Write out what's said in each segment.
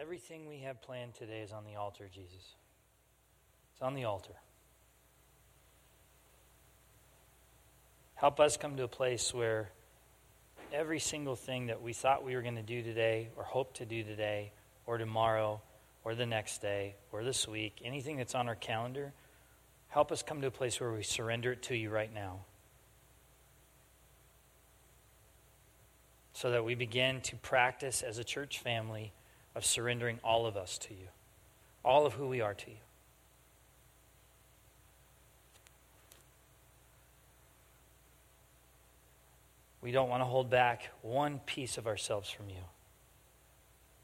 Everything we have planned today is on the altar, Jesus. It's on the altar. Help us come to a place where every single thing that we thought we were going to do today, or hope to do today, or tomorrow, or the next day, or this week, anything that's on our calendar, help us come to a place where we surrender it to you right now. So that we begin to practice as a church family of surrendering all of us to you, all of who we are to you. We don't want to hold back one piece of ourselves from you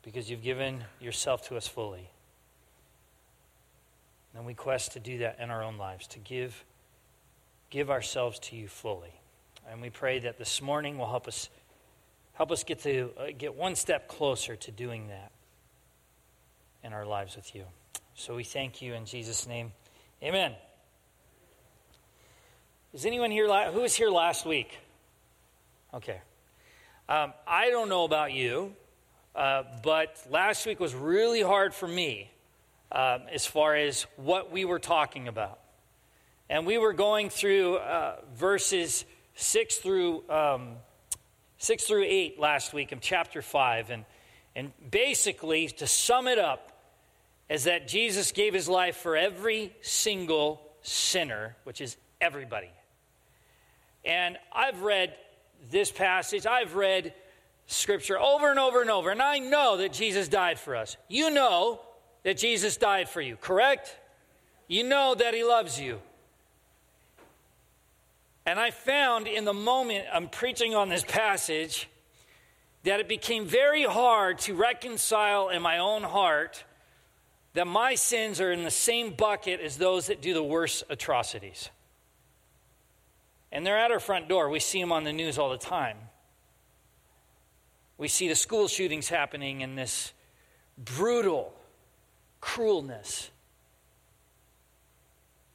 because you've given yourself to us fully. And we quest to do that in our own lives, to give, give ourselves to you fully. And we pray that this morning will help us, help us get, to, uh, get one step closer to doing that in our lives with you. So we thank you in Jesus' name. Amen. Is anyone here? Who was here last week? Okay. Um, I don't know about you, uh, but last week was really hard for me um, as far as what we were talking about. And we were going through uh, verses 6 through, um, 6 through 8 last week in chapter 5. And, and basically, to sum it up, is that Jesus gave his life for every single sinner, which is everybody. And I've read this passage, I've read scripture over and over and over, and I know that Jesus died for us. You know that Jesus died for you, correct? You know that he loves you. And I found in the moment I'm preaching on this passage that it became very hard to reconcile in my own heart that my sins are in the same bucket as those that do the worst atrocities. And they're at our front door. We see them on the news all the time. We see the school shootings happening and this brutal cruelness.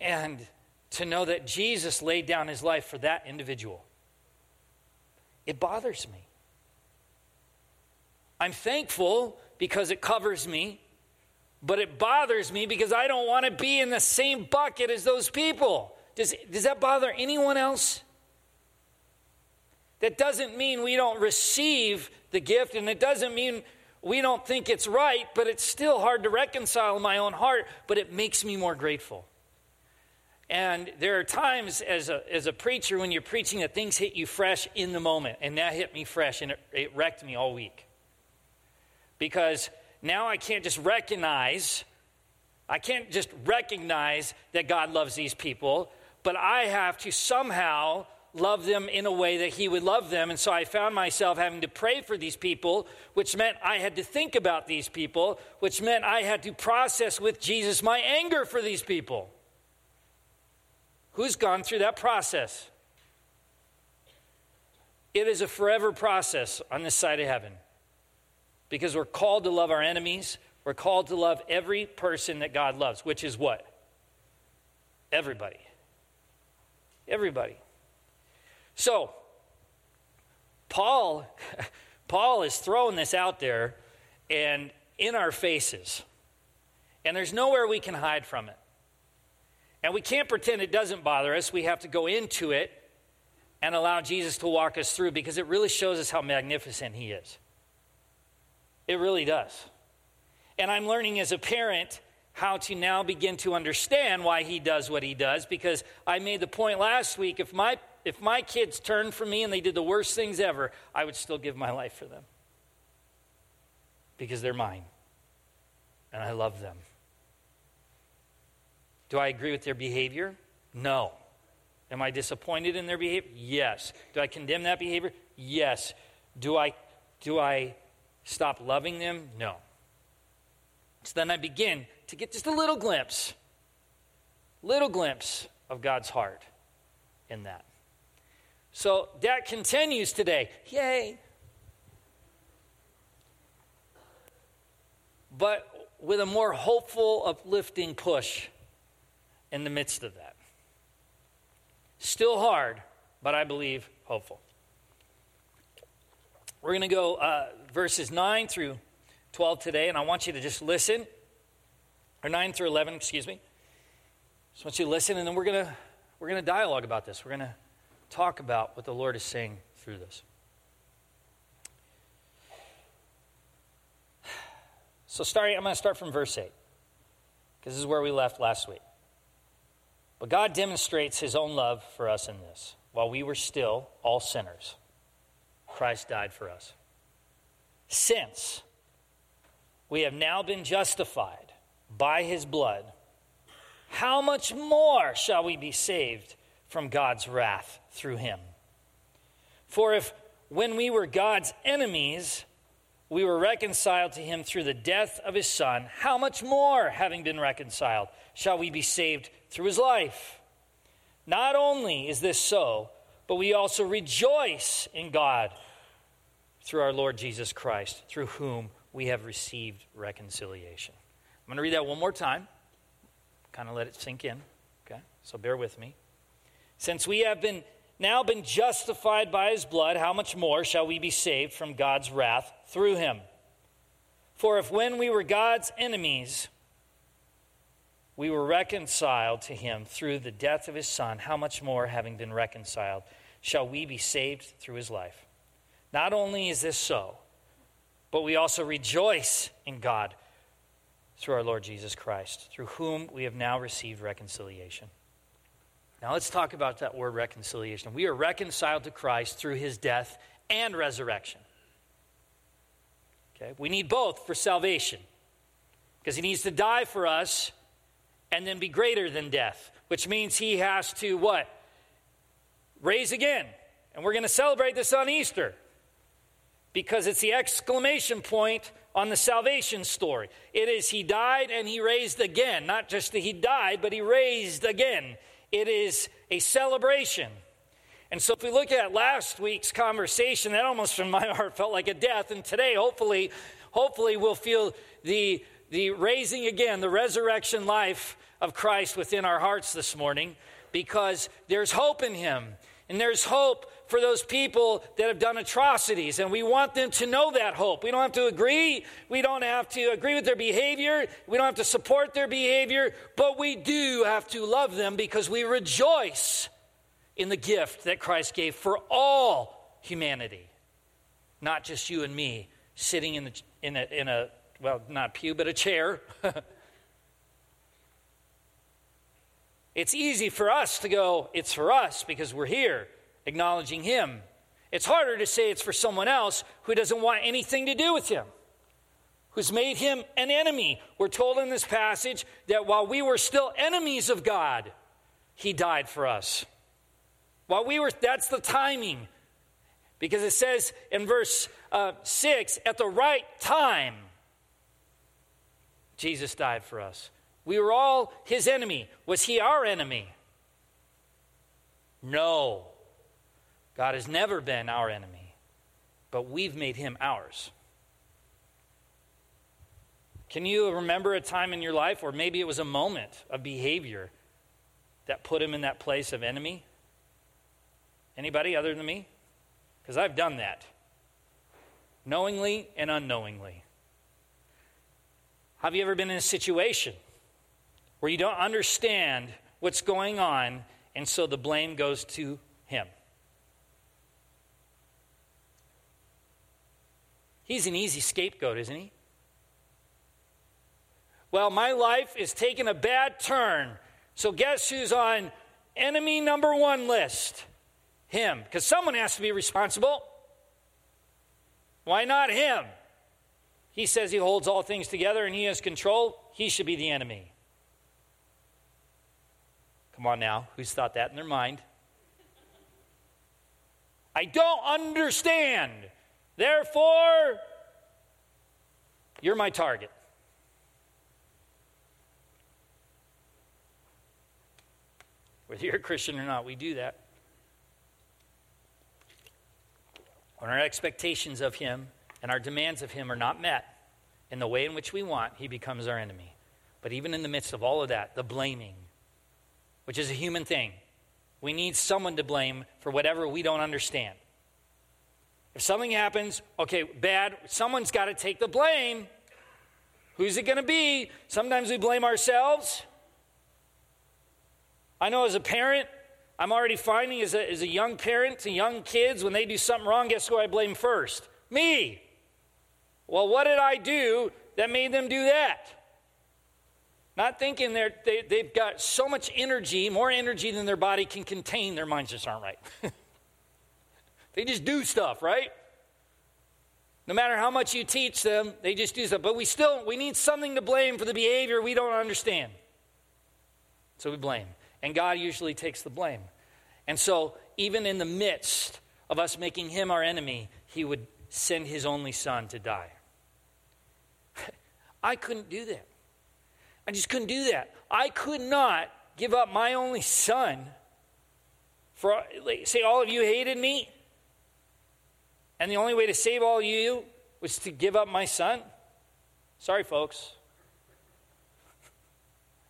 And to know that Jesus laid down his life for that individual, it bothers me. I'm thankful because it covers me, but it bothers me because I don't want to be in the same bucket as those people. Does, does that bother anyone else? That doesn't mean we don't receive the gift, and it doesn't mean we don't think it's right, but it's still hard to reconcile in my own heart, but it makes me more grateful. And there are times as a, as a preacher when you're preaching that things hit you fresh in the moment, and that hit me fresh, and it, it wrecked me all week. Because now I can't just recognize, I can't just recognize that God loves these people but I have to somehow love them in a way that He would love them. And so I found myself having to pray for these people, which meant I had to think about these people, which meant I had to process with Jesus my anger for these people. Who's gone through that process? It is a forever process on this side of heaven because we're called to love our enemies. We're called to love every person that God loves, which is what? Everybody. Everybody. So, Paul, Paul is throwing this out there and in our faces. And there's nowhere we can hide from it. And we can't pretend it doesn't bother us. We have to go into it and allow Jesus to walk us through because it really shows us how magnificent he is. It really does. And I'm learning as a parent how to now begin to understand why he does what he does because I made the point last week if my if my kids turned from me and they did the worst things ever, I would still give my life for them. Because they're mine. And I love them. Do I agree with their behavior? No. Am I disappointed in their behavior? Yes. Do I condemn that behavior? Yes. Do I do I stop loving them? No. So then I begin to get just a little glimpse, little glimpse of God's heart in that. So that continues today. Yay. But with a more hopeful, uplifting push in the midst of that. Still hard, but I believe hopeful. We're going to go uh, verses 9 through 12 today, and I want you to just listen, or 9 through 11, excuse me. Just want you to listen, and then we're going to we're going to dialogue about this. We're going to talk about what the Lord is saying through this. So, starting, I'm going to start from verse 8, because this is where we left last week. But God demonstrates his own love for us in this. While we were still all sinners, Christ died for us. Since we have now been justified by his blood, how much more shall we be saved from God's wrath through him? For if when we were God's enemies, we were reconciled to him through the death of his son, how much more, having been reconciled, shall we be saved through his life? Not only is this so, but we also rejoice in God through our Lord Jesus Christ, through whom we have received reconciliation. I'm going to read that one more time, kind of let it sink in. Okay? So bear with me. Since we have been now been justified by his blood, how much more shall we be saved from God's wrath through him? For if when we were God's enemies, we were reconciled to him through the death of his son, how much more, having been reconciled, shall we be saved through his life? Not only is this so, but we also rejoice in God through our Lord Jesus Christ, through whom we have now received reconciliation. Now let's talk about that word reconciliation. We are reconciled to Christ through his death and resurrection. Okay? We need both for salvation because he needs to die for us and then be greater than death, which means he has to what? Raise again. And we're going to celebrate this on Easter because it's the exclamation point on the salvation story. It is he died and he raised again. Not just that he died, but he raised again. It is a celebration. And so, if we look at last week's conversation, that almost from my heart felt like a death. And today, hopefully, hopefully, we'll feel the, the raising again, the resurrection life of Christ within our hearts this morning because there's hope in Him. And there's hope for those people that have done atrocities. And we want them to know that hope. We don't have to agree. We don't have to agree with their behavior. We don't have to support their behavior. But we do have to love them because we rejoice in the gift that Christ gave for all humanity, not just you and me sitting in, the, in, a, in a, well, not pew, but a chair. It's easy for us to go, it's for us because we're here acknowledging Him. It's harder to say it's for someone else who doesn't want anything to do with Him, who's made Him an enemy. We're told in this passage that while we were still enemies of God, He died for us. While we were, that's the timing. Because it says in verse uh, 6 at the right time, Jesus died for us. We were all his enemy. Was he our enemy? No. God has never been our enemy, but we've made him ours. Can you remember a time in your life, or maybe it was a moment of behavior that put him in that place of enemy? Anybody other than me? Because I've done that, knowingly and unknowingly. Have you ever been in a situation where you don't understand what's going on, and so the blame goes to him. He's an easy scapegoat, isn't he? Well, my life is taking a bad turn. So guess who's on enemy number one list? Him. Because someone has to be responsible. Why not him? He says he holds all things together and he has control. He should be the enemy. Come on now, who's thought that in their mind? I don't understand. Therefore, you're my target. Whether you're a Christian or not, we do that. When our expectations of Him and our demands of Him are not met in the way in which we want, He becomes our enemy. But even in the midst of all of that, the blaming, which is a human thing. We need someone to blame for whatever we don't understand. If something happens, okay, bad, someone's got to take the blame. Who's it going to be? Sometimes we blame ourselves. I know as a parent, I'm already finding as a, as a young parent to young kids, when they do something wrong, guess who I blame first? Me. Well, what did I do that made them do that? Not thinking they're, they, they've got so much energy, more energy than their body can contain, their minds just aren't right. they just do stuff, right? No matter how much you teach them, they just do stuff. But we still we need something to blame for the behavior we don't understand. So we blame. And God usually takes the blame. And so, even in the midst of us making him our enemy, he would send his only son to die. I couldn't do that. I just couldn't do that. I could not give up my only son for, say, all of you hated me, and the only way to save all of you was to give up my son. Sorry, folks.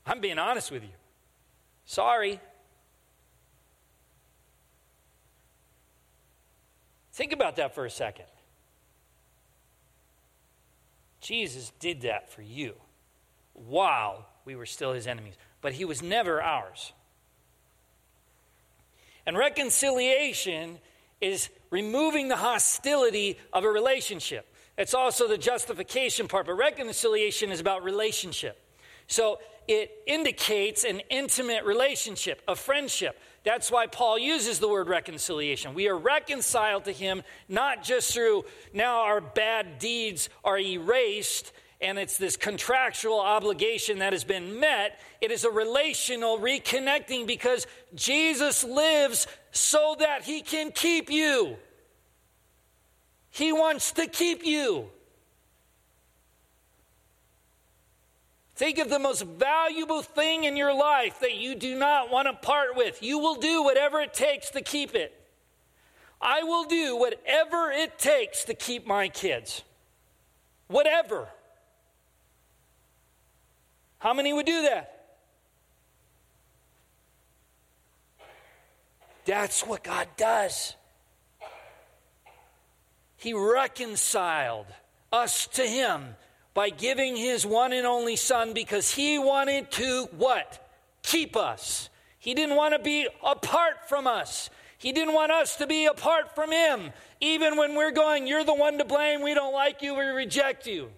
I'm being honest with you. Sorry. Think about that for a second. Jesus did that for you while we were still his enemies, but he was never ours. And reconciliation is removing the hostility of a relationship. It's also the justification part, but reconciliation is about relationship. So it indicates an intimate relationship, a friendship. That's why Paul uses the word reconciliation. We are reconciled to him not just through now our bad deeds are erased and it's this contractual obligation that has been met. It is a relational reconnecting because Jesus lives so that he can keep you. He wants to keep you. Think of the most valuable thing in your life that you do not want to part with. You will do whatever it takes to keep it. I will do whatever it takes to keep my kids. Whatever. How many would do that? That's what God does. He reconciled us to Him by giving His one and only Son because He wanted to what? Keep us. He didn't want to be apart from us. He didn't want us to be apart from Him. Even when we're going, You're the one to blame, we don't like you, we reject you.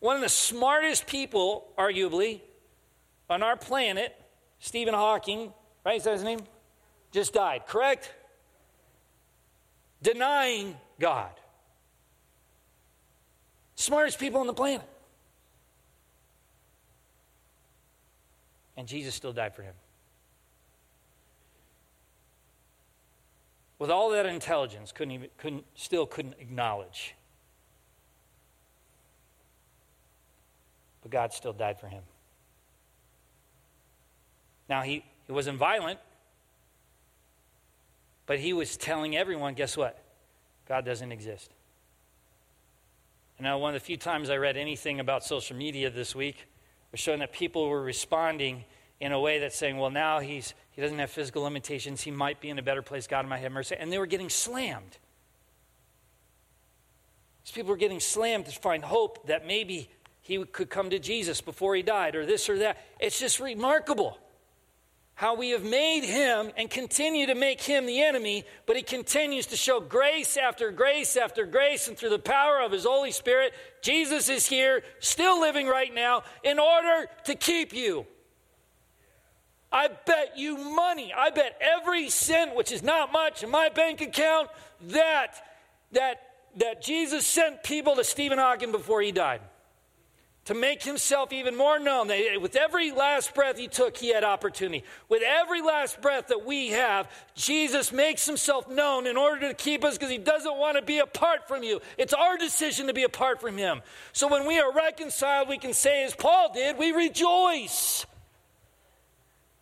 One of the smartest people, arguably, on our planet, Stephen Hawking, right? Is that his name? Just died, correct? Denying God. Smartest people on the planet. And Jesus still died for him. With all that intelligence, couldn't even, couldn't, still couldn't acknowledge but God still died for him. Now, he, he wasn't violent, but he was telling everyone guess what? God doesn't exist. And now, one of the few times I read anything about social media this week was showing that people were responding in a way that's saying, well, now he's, he doesn't have physical limitations. He might be in a better place. God might have mercy. And they were getting slammed. These people were getting slammed to find hope that maybe he could come to Jesus before he died, or this or that. It's just remarkable how we have made him and continue to make him the enemy, but he continues to show grace after grace after grace, and through the power of his Holy Spirit, Jesus is here, still living right now, in order to keep you. I bet you money, I bet every cent, which is not much in my bank account, that that that Jesus sent people to Stephen Hawking before he died to make himself even more known. With every last breath he took, he had opportunity. With every last breath that we have, Jesus makes himself known in order to keep us because he doesn't want to be apart from you. It's our decision to be apart from him. So when we are reconciled, we can say, as Paul did, we rejoice.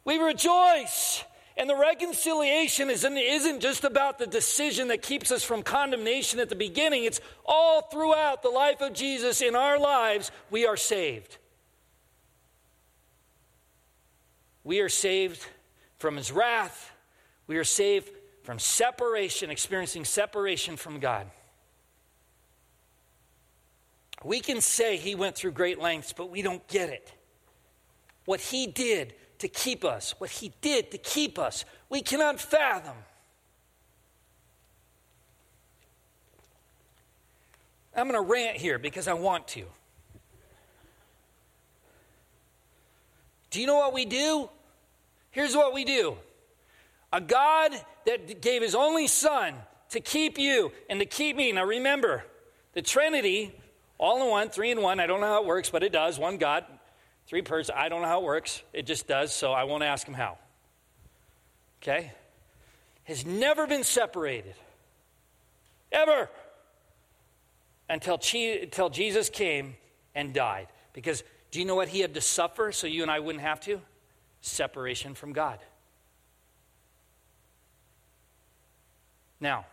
We rejoice. And the reconciliation isn't, isn't just about the decision that keeps us from condemnation at the beginning, it's all throughout the life of Jesus in our lives, we are saved. We are saved from his wrath, we are saved from separation, experiencing separation from God. We can say he went through great lengths, but we don't get it. What he did to keep us, what he did to keep us, we cannot fathom. I'm going to rant here because I want to. Do you know what we do? Here's what we do a God that gave his only son to keep you and to keep me. Now remember, the Trinity, all in one, three in one. I don't know how it works, but it does. One God, three persons. I don't know how it works. It just does, so I won't ask him how. Okay? Has never been separated. Ever. Until, until Jesus came and died. Because do you know what he had to suffer so you and I wouldn't have to? Separation from God. Now,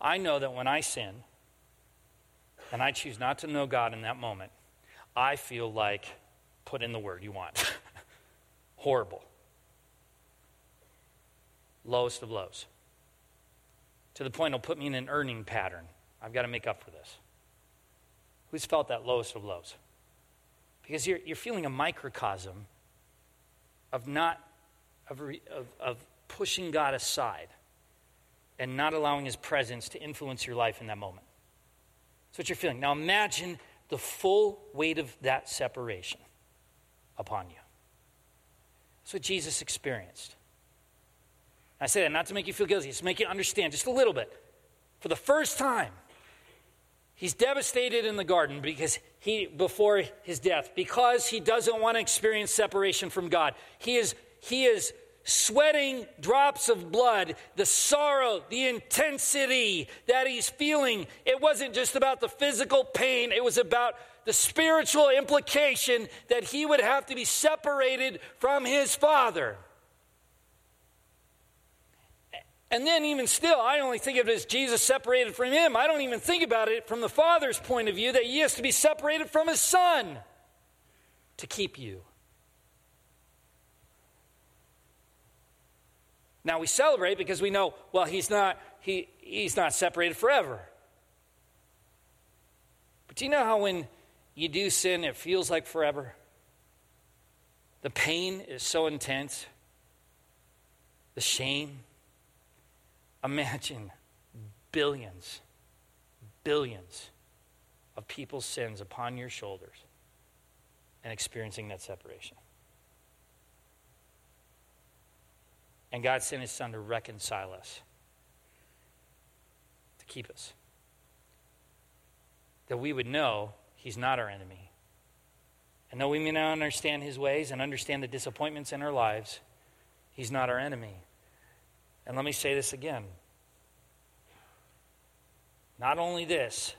I know that when I sin and I choose not to know God in that moment, I feel like, put in the word you want, horrible. Lowest of lows. To the point it'll put me in an earning pattern. I've got to make up for this. Who's felt that lowest of lows? Because you're, you're feeling a microcosm of not, of, of, of pushing God aside and not allowing his presence to influence your life in that moment. That's what you're feeling. Now imagine the full weight of that separation upon you. That's what Jesus experienced. I say that not to make you feel guilty, just to make you understand just a little bit. For the first time, he's devastated in the garden because he before his death because he doesn't want to experience separation from God. He is he is sweating drops of blood, the sorrow, the intensity that he's feeling. It wasn't just about the physical pain, it was about the spiritual implication that he would have to be separated from his father. And then, even still, I only think of it as Jesus separated from him. I don't even think about it from the Father's point of view that he has to be separated from his Son to keep you. Now we celebrate because we know, well, he's not, he, he's not separated forever. But do you know how when you do sin, it feels like forever? The pain is so intense, the shame. Imagine billions, billions of people's sins upon your shoulders and experiencing that separation. And God sent his son to reconcile us, to keep us. That we would know he's not our enemy. And though we may not understand his ways and understand the disappointments in our lives, he's not our enemy. And let me say this again. Not only this,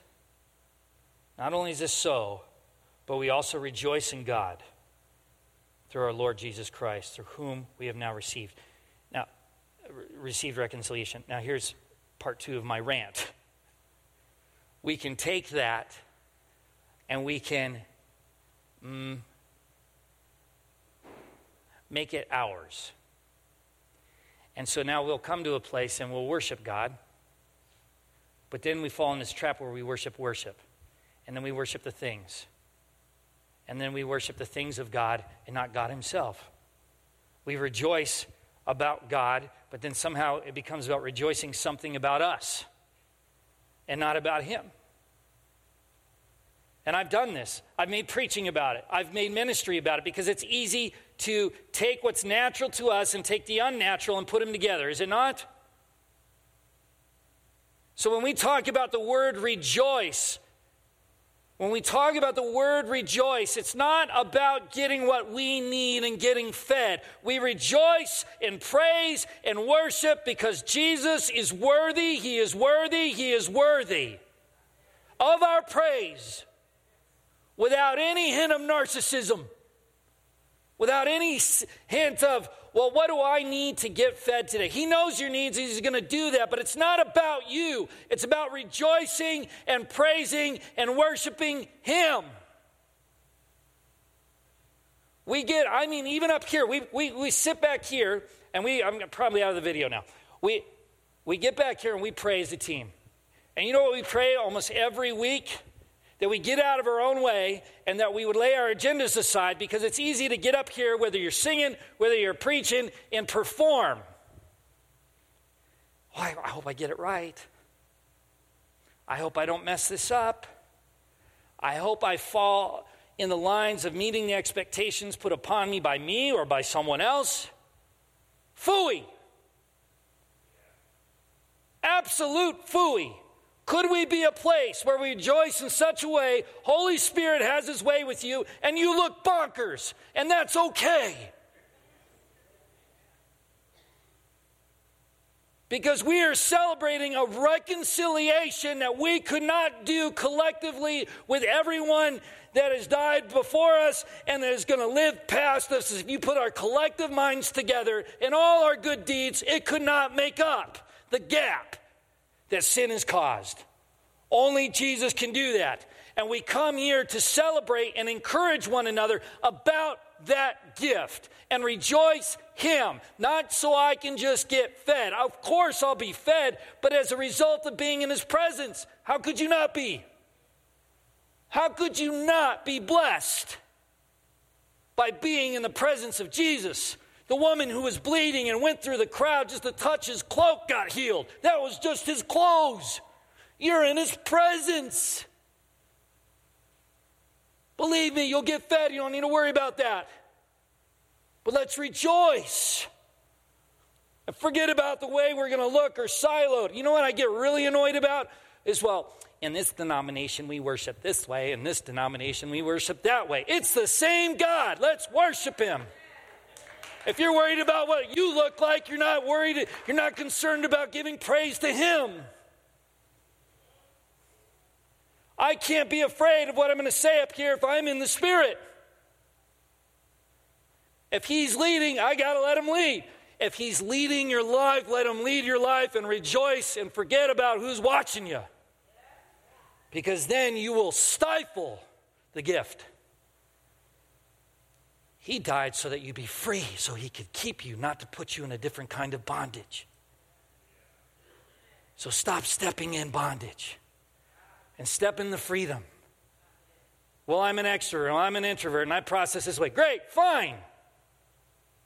not only is this so, but we also rejoice in God through our Lord Jesus Christ, through whom we have now received Now, received reconciliation. Now, here's part two of my rant. We can take that and we can mm, make it ours. And so now we'll come to a place and we'll worship God. But then we fall in this trap where we worship worship. And then we worship the things. And then we worship the things of God and not God Himself. We rejoice about God, but then somehow it becomes about rejoicing something about us and not about Him. And I've done this. I've made preaching about it. I've made ministry about it because it's easy to take what's natural to us and take the unnatural and put them together, is it not? So when we talk about the word rejoice, when we talk about the word rejoice, it's not about getting what we need and getting fed. We rejoice and praise and worship because Jesus is worthy, He is worthy, He is worthy of our praise without any hint of narcissism, without any hint of well, what do I need to get fed today? He knows your needs, He's going to do that, but it's not about you. It's about rejoicing and praising and worshiping Him. We get, I mean, even up here, we, we, we sit back here, and we, I'm probably out of the video now. We, we get back here and we praise the team. And you know what we pray almost every week? That we get out of our own way and that we would lay our agendas aside because it's easy to get up here, whether you're singing, whether you're preaching, and perform. Oh, I, I hope I get it right. I hope I don't mess this up. I hope I fall in the lines of meeting the expectations put upon me by me or by someone else. Fooey. Absolute fooey. Could we be a place where we rejoice in such a way, Holy Spirit has his way with you, and you look bonkers, and that's okay? Because we are celebrating a reconciliation that we could not do collectively with everyone that has died before us and that is going to live past us. If you put our collective minds together and all our good deeds, it could not make up the gap that sin has caused. Only Jesus can do that. And we come here to celebrate and encourage one another about that gift and rejoice Him. Not so I can just get fed. Of course, I'll be fed, but as a result of being in His presence. How could you not be? How could you not be blessed by being in the presence of Jesus? The woman who was bleeding and went through the crowd just to touch his cloak got healed. That was just his clothes. You're in his presence. Believe me, you'll get fed. You don't need to worry about that. But let's rejoice. And forget about the way we're going to look or siloed. You know what I get really annoyed about? Is well, in this denomination we worship this way, in this denomination we worship that way. It's the same God. Let's worship Him. If you're worried about what you look like, you're not worried, you're not concerned about giving praise to Him. I can't be afraid of what I'm going to say up here if I'm in the Spirit. If He's leading, I got to let Him lead. If He's leading your life, let Him lead your life and rejoice and forget about who's watching you because then you will stifle the gift. He died so that you'd be free, so he could keep you, not to put you in a different kind of bondage. So stop stepping in bondage and step in the freedom. Well, I'm an extrovert, well, I'm an introvert, and I process this way. Great, fine.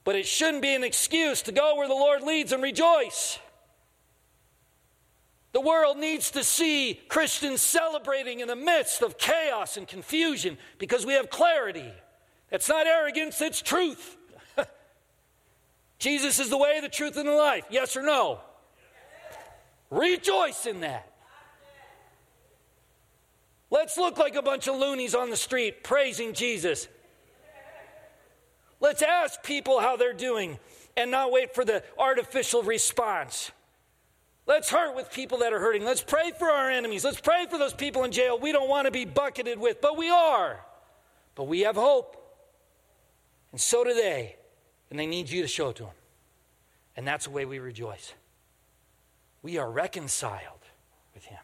But it shouldn't be an excuse to go where the Lord leads and rejoice. The world needs to see Christians celebrating in the midst of chaos and confusion because we have clarity. It's not arrogance, it's truth. Jesus is the way, the truth, and the life. Yes or no? Rejoice in that. Let's look like a bunch of loonies on the street praising Jesus. Let's ask people how they're doing and not wait for the artificial response. Let's hurt with people that are hurting. Let's pray for our enemies. Let's pray for those people in jail we don't want to be bucketed with, but we are. But we have hope. And so do they. And they need you to show it to them. And that's the way we rejoice. We are reconciled with Him.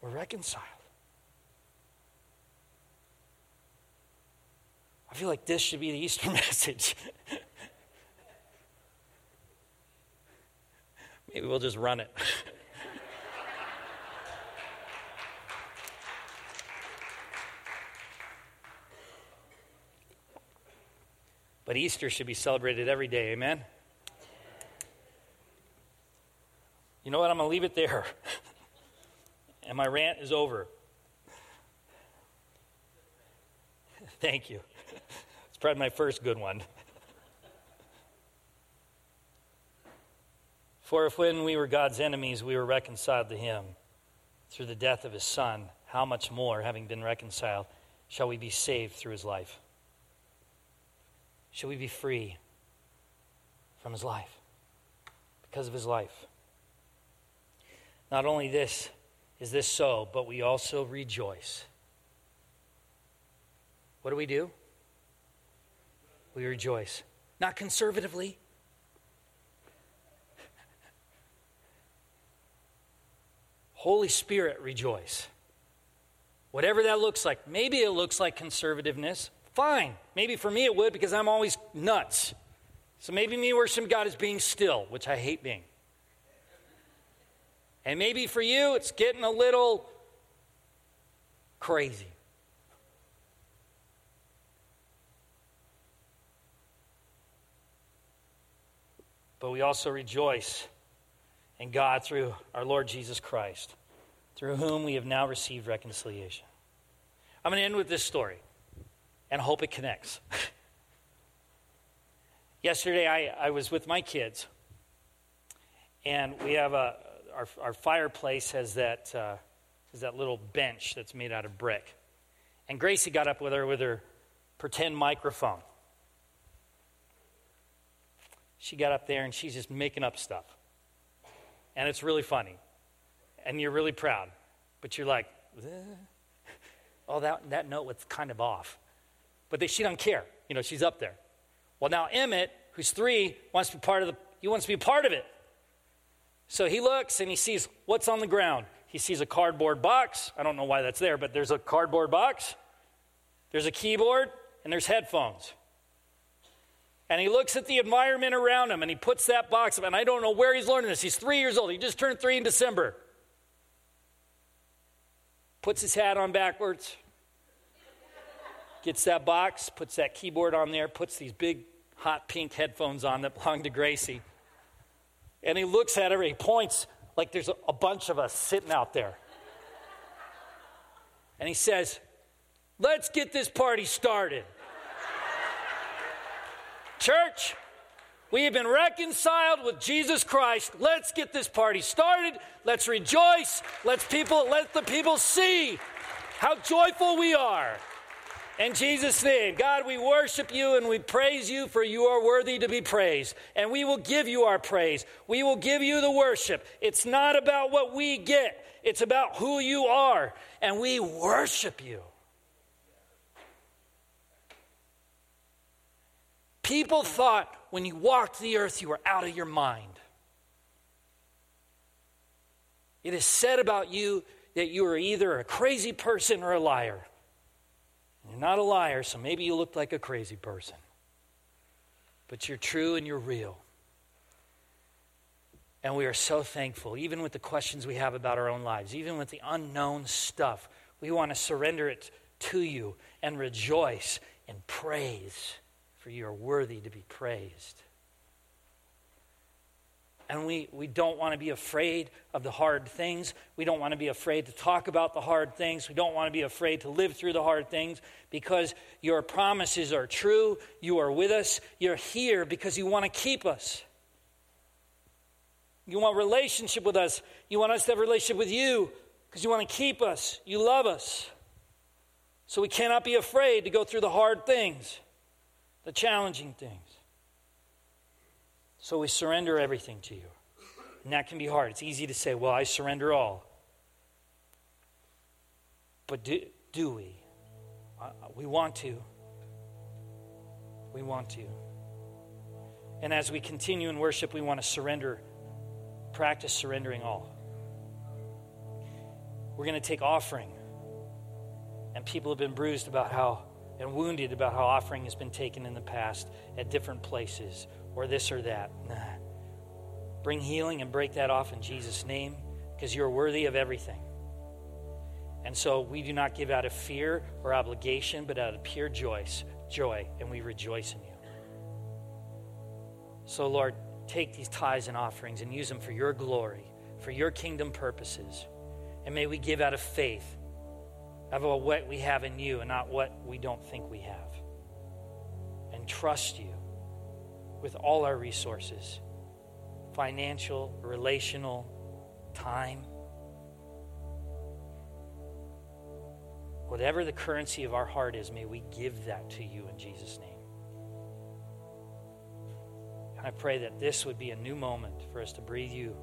We're reconciled. I feel like this should be the Easter message. Maybe we'll just run it. but Easter should be celebrated every day, amen? You know what? I'm going to leave it there. and my rant is over. Thank you. It's probably my first good one. For if when we were God's enemies, we were reconciled to him through the death of his Son, how much more, having been reconciled, shall we be saved through his life? Shall we be free from his life because of his life? Not only this is this so, but we also rejoice. What do we do? We rejoice. Not conservatively, Holy Spirit, rejoice. Whatever that looks like. Maybe it looks like conservativeness. Fine. Maybe for me it would because I'm always nuts. So maybe me worshiping God is being still, which I hate being. And maybe for you, it's getting a little crazy. But we also rejoice in God through our Lord Jesus Christ, through whom we have now received reconciliation. I'm going to end with this story and hope it connects. Yesterday, I, I was with my kids, and we have a, our, our fireplace has that, uh, has that little bench that's made out of brick. And Gracie got up with her with her pretend microphone. She got up there and she's just making up stuff. And it's really funny. And you're really proud. But you're like, eh. oh, that, that note was kind of off. But they, she doesn't care. You know, she's up there. Well, now Emmett, who's three, wants to be part of the, he wants to be part of it. So he looks and he sees what's on the ground. He sees a cardboard box. I don't know why that's there, but there's a cardboard box. There's a keyboard and there's headphones. And he looks at the environment around him and he puts that box up. And I don't know where he's learning this. He's three years old. He just turned three in December. Puts his hat on backwards, gets that box, puts that keyboard on there, puts these big hot pink headphones on that belong to Gracie. And he looks at her, he points like there's a, bunch of us sitting out there. And he says, Let's get this party started. Church, we have been reconciled with Jesus Christ. Let's get this party started. Let's rejoice. Let's people let the people see how joyful we are. In Jesus' name, God, we worship you and we praise you for you are worthy to be praised. And we will give you our praise. We will give you the worship. It's not about what we get, it's about who you are. And we worship you. People thought when you walked the earth you were out of your mind. It is said about you that you are either a crazy person or a liar. You're not a liar, so maybe you look like a crazy person. But you're true and you're real. And we are so thankful, even with the questions we have about our own lives, even with the unknown stuff. We want to surrender it to you and rejoice and praise, for you are worthy to be praised. And we, we don't want to be afraid of the hard things. We don't want to be afraid to talk about the hard things. We don't want to be afraid to live through the hard things because your promises are true. You are with us. You're here because you want to keep us. You want relationship with us. You want us to have relationship with you because you want to keep us. You love us. So we cannot be afraid to go through the hard things, the challenging things. So we surrender everything to you. And that can be hard. It's easy to say, well, I surrender all. But do, do we? Uh, we want to. We want to. And as we continue in worship, we want to surrender, practice surrendering all. We're going to take offering. And people have been bruised about how, and wounded about how offering has been taken in the past at different places or this or that. Nah. Bring healing and break that off in Jesus' name because you're worthy of everything. And so we do not give out of fear or obligation, but out of pure joy, joy, and we rejoice in you. So, Lord, take these tithes and offerings and use them for your glory, for your kingdom purposes. And may we give out of faith, out of what we have in you and not what we don't think we have. And trust you with all our resources financial, relational, time. Whatever the currency of our heart is, may we give that to you in Jesus' name. And I pray that this would be a new moment for us to breathe you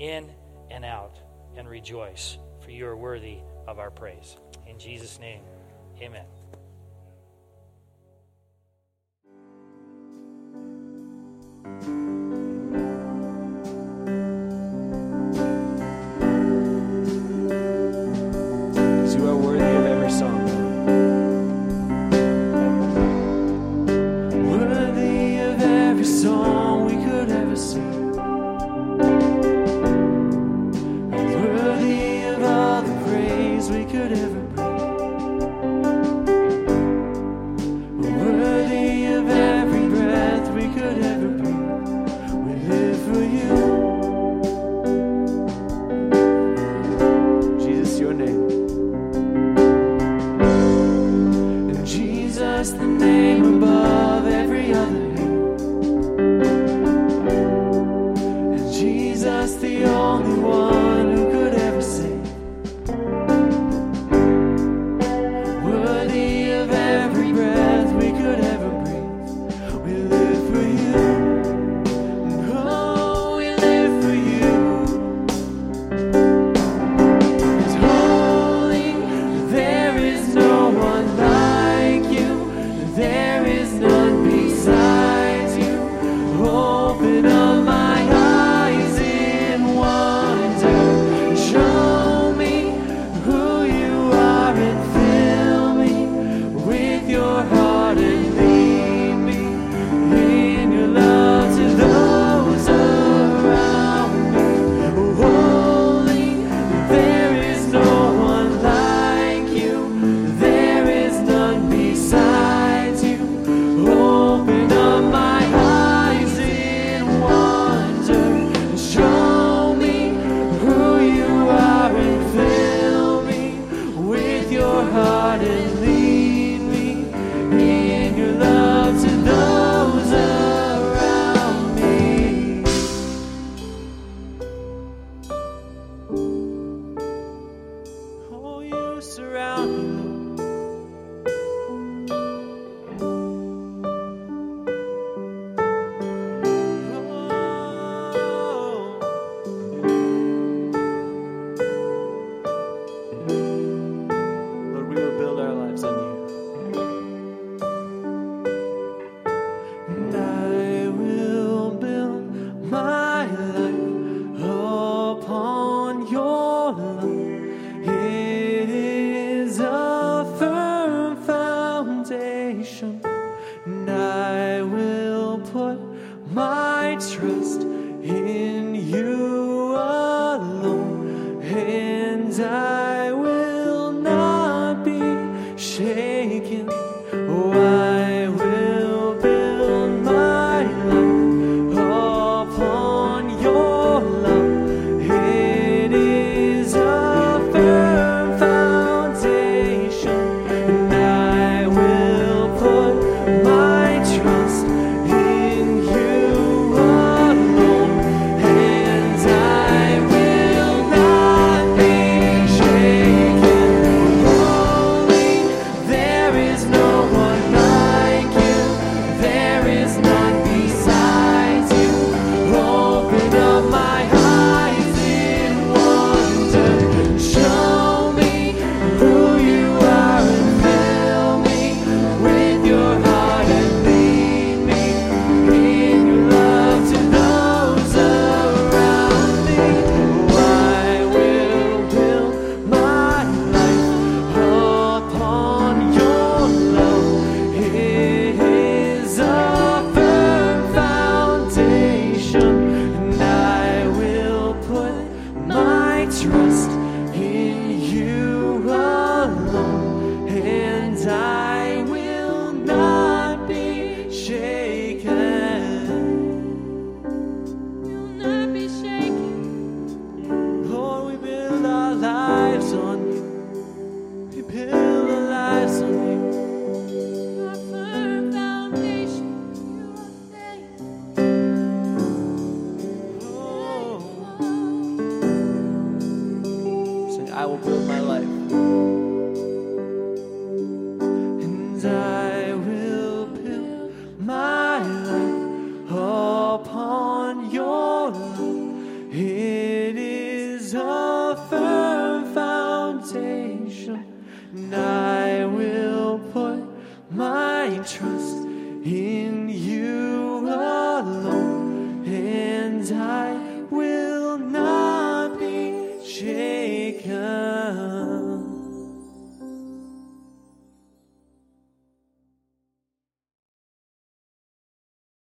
in and out and rejoice, for you are worthy of our praise. In Jesus' name, amen.